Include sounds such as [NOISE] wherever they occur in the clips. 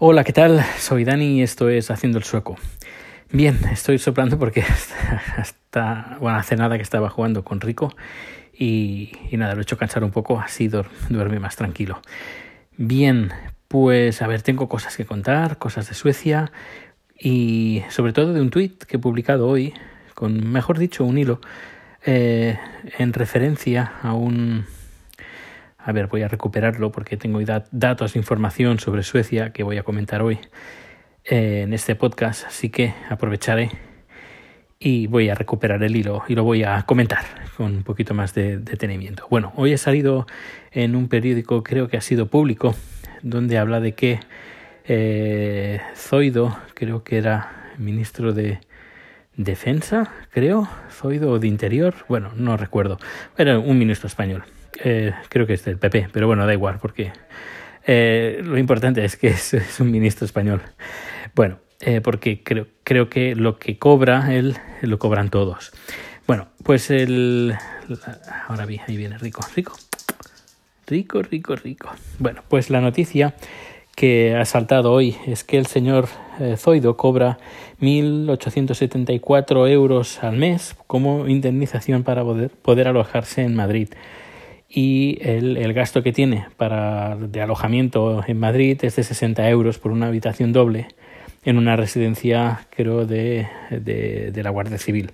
Hola, ¿qué tal? Soy Dani y esto es Haciendo el Sueco. Bien, estoy soplando porque [LAUGHS] hasta, bueno, hace nada que estaba jugando con Rico y, nada, lo he hecho cansar un poco, así duerme más tranquilo. Bien, pues a ver, tengo cosas que contar, cosas de Suecia y sobre todo de un tweet que he publicado hoy, con, mejor dicho, un hilo, eh, en referencia a un a ver, voy a recuperarlo porque tengo datos, información sobre Suecia que voy a comentar hoy eh, en este podcast, así que aprovecharé y voy a recuperar el hilo y lo voy a comentar con un poquito más de detenimiento. Bueno, hoy he salido en un periódico, creo que ha sido público, donde habla de que eh, Zoido, creo que era ministro de Defensa, creo, Zoido o de Interior, bueno, no recuerdo, era un ministro español eh, creo que es del PP, pero bueno, da igual, porque eh, lo importante es que [LAUGHS] es, un ministro español. Bueno, eh, porque creo, creo que lo que cobra él lo cobran todos. Bueno, pues el. Ahora bien, ahí viene rico, rico. Rico, rico, rico. Bueno, pues la noticia que ha saltado hoy es que el señor Zoido cobra 1.874 euros al mes como indemnización para poder, poder alojarse en Madrid y el, el, gasto que tiene para de alojamiento en Madrid es de 60 euros por una habitación doble en una residencia creo de, de, de la Guardia Civil.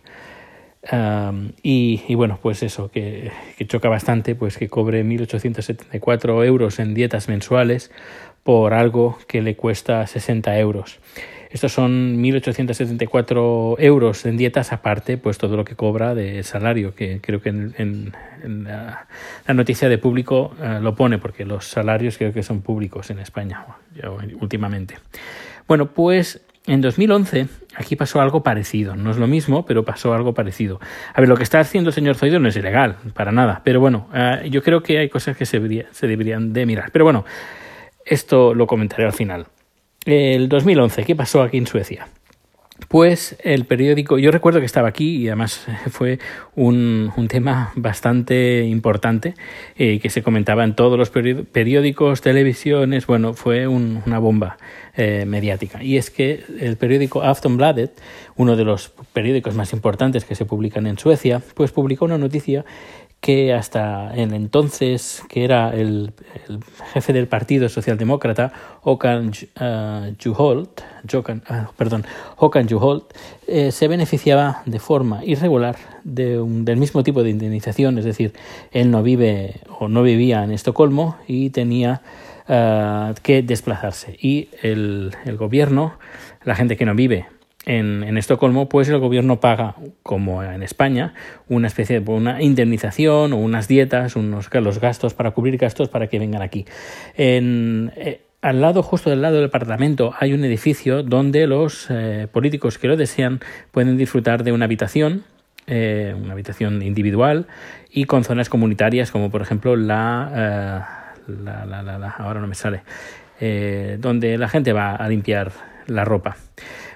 Y, y, bueno pues eso que, que, choca bastante pues que cobre 1.874 euros en dietas mensuales por algo que le cuesta 60 euros estos son 1.874 euros en dietas aparte, pues todo lo que cobra de salario, que creo que en, la, noticia de público eh, lo pone, porque los salarios creo que son públicos en España últimamente. Bueno, pues en 2011 aquí pasó algo parecido. No es lo mismo, pero pasó algo parecido. A ver, lo que está haciendo el señor Zoido no es ilegal, para nada. Pero bueno, eh, yo creo que hay cosas que se, se deberían de mirar. Pero bueno, esto lo comentaré al final. El 2011, ¿qué pasó aquí en Suecia? Pues el periódico, yo recuerdo que estaba aquí y además fue un, un tema bastante importante eh, que se comentaba en todos los periódicos, televisiones, bueno, fue un, una bomba eh, mediática. Y es que el periódico Aftonbladet, uno de los periódicos más importantes que se publican en Suecia, pues publicó una noticia que hasta el entonces, que era el, jefe del Partido Socialdemócrata, Håkan uh, Juholt, Jokan, uh, perdón, Håkan Juholt, eh, se beneficiaba de forma irregular de un, del mismo tipo de indemnización, es decir, él no vive o no vivía en Estocolmo y tenía uh, que desplazarse. Y el gobierno, la gente que no vive en, Estocolmo, pues el gobierno paga, como en España, una especie de una indemnización o unas dietas, unos los gastos para cubrir gastos para que vengan aquí. En, eh, al lado, justo del lado del Parlamento, hay un edificio donde los eh, políticos que lo desean pueden disfrutar de una habitación, eh, una habitación individual y con zonas comunitarias, como por ejemplo la, eh, la, la, la ahora no me sale, eh, donde la gente va a limpiar la ropa.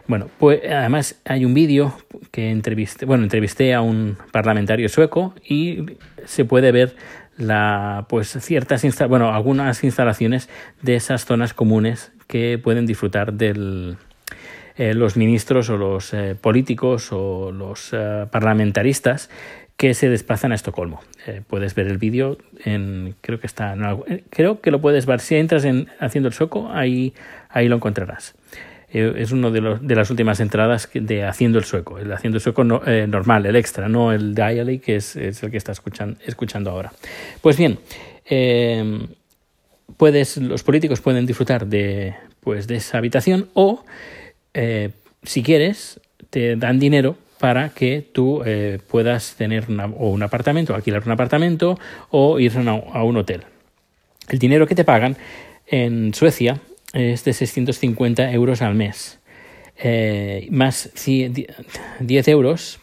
Bueno, pues además hay un vídeo que entrevisté, bueno, entrevisté a un parlamentario sueco y se puede ver la, pues ciertas bueno, algunas instalaciones de esas zonas comunes que pueden disfrutar del, eh, los ministros o los eh, políticos o los eh, parlamentaristas que se desplazan a Estocolmo. Eh, puedes ver el vídeo en creo que está en, creo que lo puedes ver si entras en haciendo el sueco ahí ahí lo encontrarás. Eh, es uno de, de las últimas entradas de Haciendo el Sueco, el Haciendo el Sueco no, eh, normal, el extra, no el Dially, que es, es, el que está escuchando, escuchando ahora. Pues bien, eh, puedes, los políticos pueden disfrutar de, pues, de esa habitación o, eh, si quieres, te dan dinero para que tú eh, puedas tener una, o un apartamento, alquilar un apartamento o ir a un hotel. El dinero que te pagan en Suecia es de 650 euros al mes, eh, más 10 euros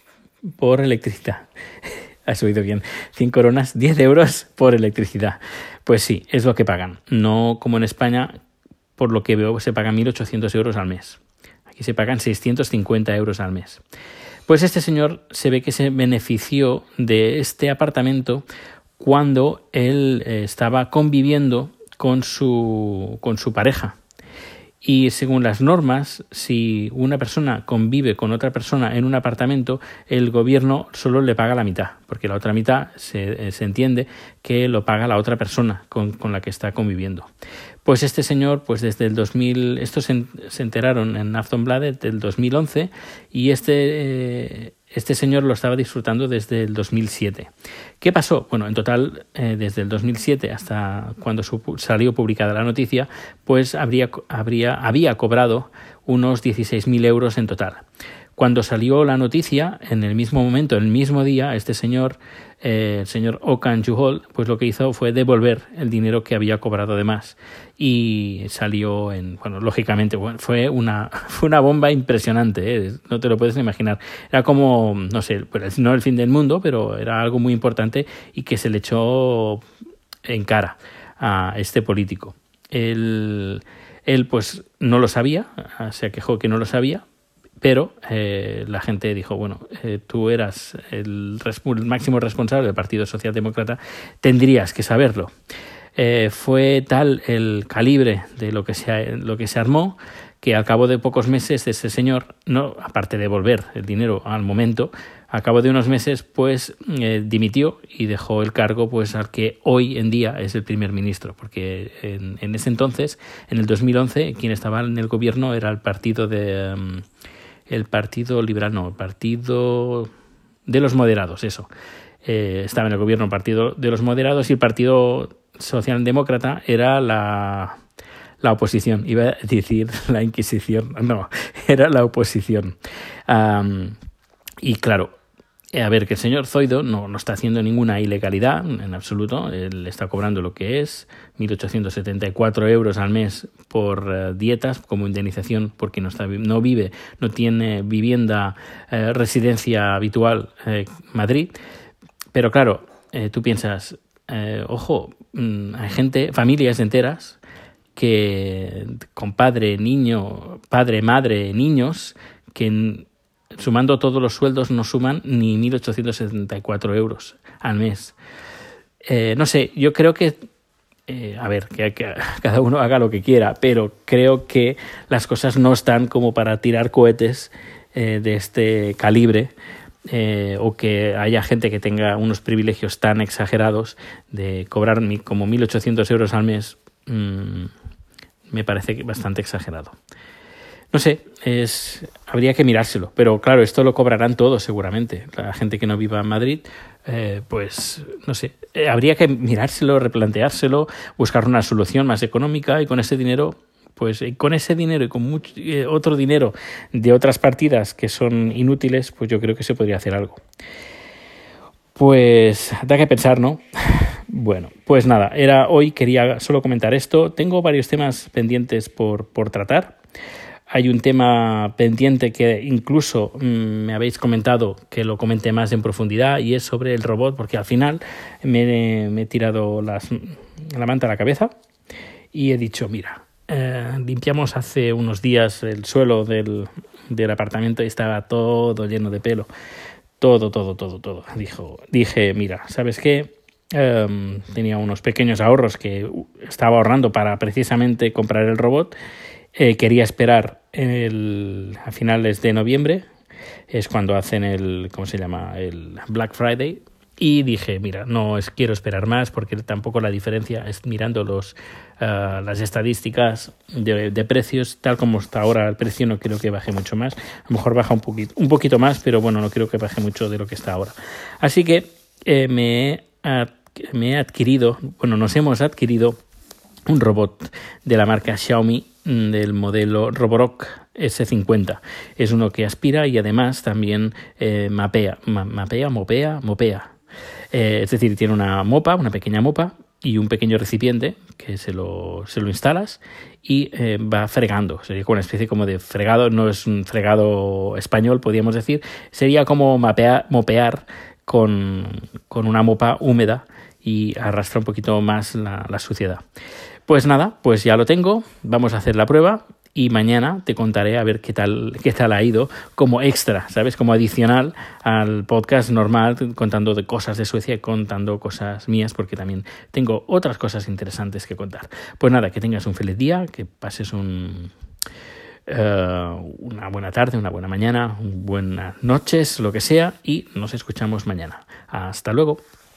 por electricidad. [LAUGHS] Has oído bien, 100 coronas, 10 euros por electricidad. Pues sí, es lo que pagan. No como en España, por lo que veo, se pagan 1.800 euros al mes. Aquí se pagan 650 euros al mes. Pues este señor se ve que se benefició de este apartamento cuando él eh, estaba conviviendo con su, con su pareja. y según las normas, si una persona convive con otra persona en un apartamento, el gobierno solo le paga la mitad, porque la otra mitad se, se entiende que lo paga la otra persona con, con, la que está conviviendo. Pues este señor, pues desde el 2000, estos se, se enteraron en Aftonbladet del 2011 y este... Eh, este señor lo estaba disfrutando desde el 2007. ¿Qué pasó? Bueno, en total, eh, desde el 2007 hasta cuando salió publicada la noticia, pues habría, habría, había cobrado unos 16.000 euros en total. Cuando salió la noticia, en el mismo momento, en el mismo día, este señor, eh, el señor Okan Juhol, pues lo que hizo fue devolver el dinero que había cobrado de más. Y salió en, bueno, lógicamente, fue una, [LAUGHS] fue una bomba impresionante, ¿eh? no te lo puedes imaginar. Era como, no sé, pues, no el fin del mundo, pero era algo muy importante y que se le echó en cara a este político. Él, él pues no lo sabía, se quejó que no lo sabía, pero eh, la gente dijo, bueno, eh, tú eras el, el, máximo responsable del Partido Socialdemócrata, tendrías que saberlo. Eh, fue tal el calibre de lo que se, lo que se armó que al cabo de pocos meses ese señor, no aparte de devolver el dinero al momento, a cabo de unos meses pues eh, dimitió y dejó el cargo pues al que hoy en día es el primer ministro, porque en, en ese entonces, en el 2011, quien estaba en el gobierno era el partido de... Um, el Partido Liberal, no, el Partido de los Moderados, eso. Eh, estaba en el gobierno el Partido de los Moderados y el Partido Socialdemócrata era la, la oposición. Iba a decir [LAUGHS] la Inquisición, no, era la oposición. Y claro, a ver, que el señor Zoido no, no está haciendo ninguna ilegalidad en absoluto. Él está cobrando lo que es 1.874 euros al mes por uh, dietas como indemnización porque no, está, no vive, no tiene vivienda, uh, residencia habitual en Madrid. Pero claro, eh, tú piensas, eh, ojo, mmm, hay gente, familias enteras que con padre, niño, padre, madre, niños, que sumando todos los sueldos no suman ni 1.874 euros al mes. Eh, no sé, yo creo que, eh, a ver, que, que, [LAUGHS] cada uno haga lo que quiera, pero creo que las cosas no están como para tirar cohetes eh, de este calibre. Eh, o que haya gente que tenga unos privilegios tan exagerados de cobrar como 1.800 euros al mes, mmm, me parece bastante exagerado. No sé, es, habría que mirárselo, pero claro, esto lo cobrarán todos seguramente. La gente que no viva en Madrid, eh, pues no sé, eh, habría que mirárselo, replanteárselo, buscar una solución más económica y con ese dinero pues con ese dinero y con mucho, eh, otro dinero de otras partidas que son inútiles, pues yo creo que se podría hacer algo. Pues da que pensar, ¿no? [LAUGHS] Bueno, pues nada, era hoy quería solo comentar esto. Tengo varios temas pendientes por, por tratar. Hay un tema pendiente que incluso mmm, me habéis comentado que lo comente más en profundidad y es sobre el robot, porque al final me, he tirado las, la manta a la cabeza y he dicho, mira, eh, limpiamos hace unos días el suelo del, del apartamento y estaba todo lleno de pelo. Todo, todo, todo, todo. Dijo, dije, mira, ¿sabes qué? Um, tenía unos pequeños ahorros que estaba ahorrando para precisamente comprar el robot eh, quería esperar el, a finales de noviembre, es cuando hacen el, ¿cómo se llama? El Black Friday. Y dije, mira, no es, quiero esperar más porque tampoco la diferencia es mirando los, uh, las estadísticas de, precios, tal como está ahora el precio, no creo que baje mucho más. A lo mejor baja un poquito, un poquito más, pero bueno, no creo que baje mucho de lo que está ahora. Así que eh, me, he, me he adquirido, bueno, nos hemos adquirido un robot de la marca Xiaomi del modelo Roborock S50. Es uno que aspira y además también eh, mapea, ma mapea, mopea, mopea. Eh, es decir, tiene una mopa, una pequeña mopa y un pequeño recipiente que se lo, se lo instalas y eh, va fregando. Sería como una especie como de fregado, no es un fregado español, podríamos decir. Sería como mapea, mopear con, con una mopa húmeda y arrastra un poquito más la suciedad. Pues nada, pues ya lo tengo, vamos a hacer la prueba y mañana te contaré a ver qué tal, qué tal ha ido como extra, ¿sabes? Como adicional al podcast normal, contando de cosas de Suecia contando cosas mías, porque también tengo otras cosas interesantes que contar. Pues nada, que tengas un feliz día, que pases un, una buena tarde, una buena mañana, buenas noches, lo que sea, y nos escuchamos mañana. Hasta luego.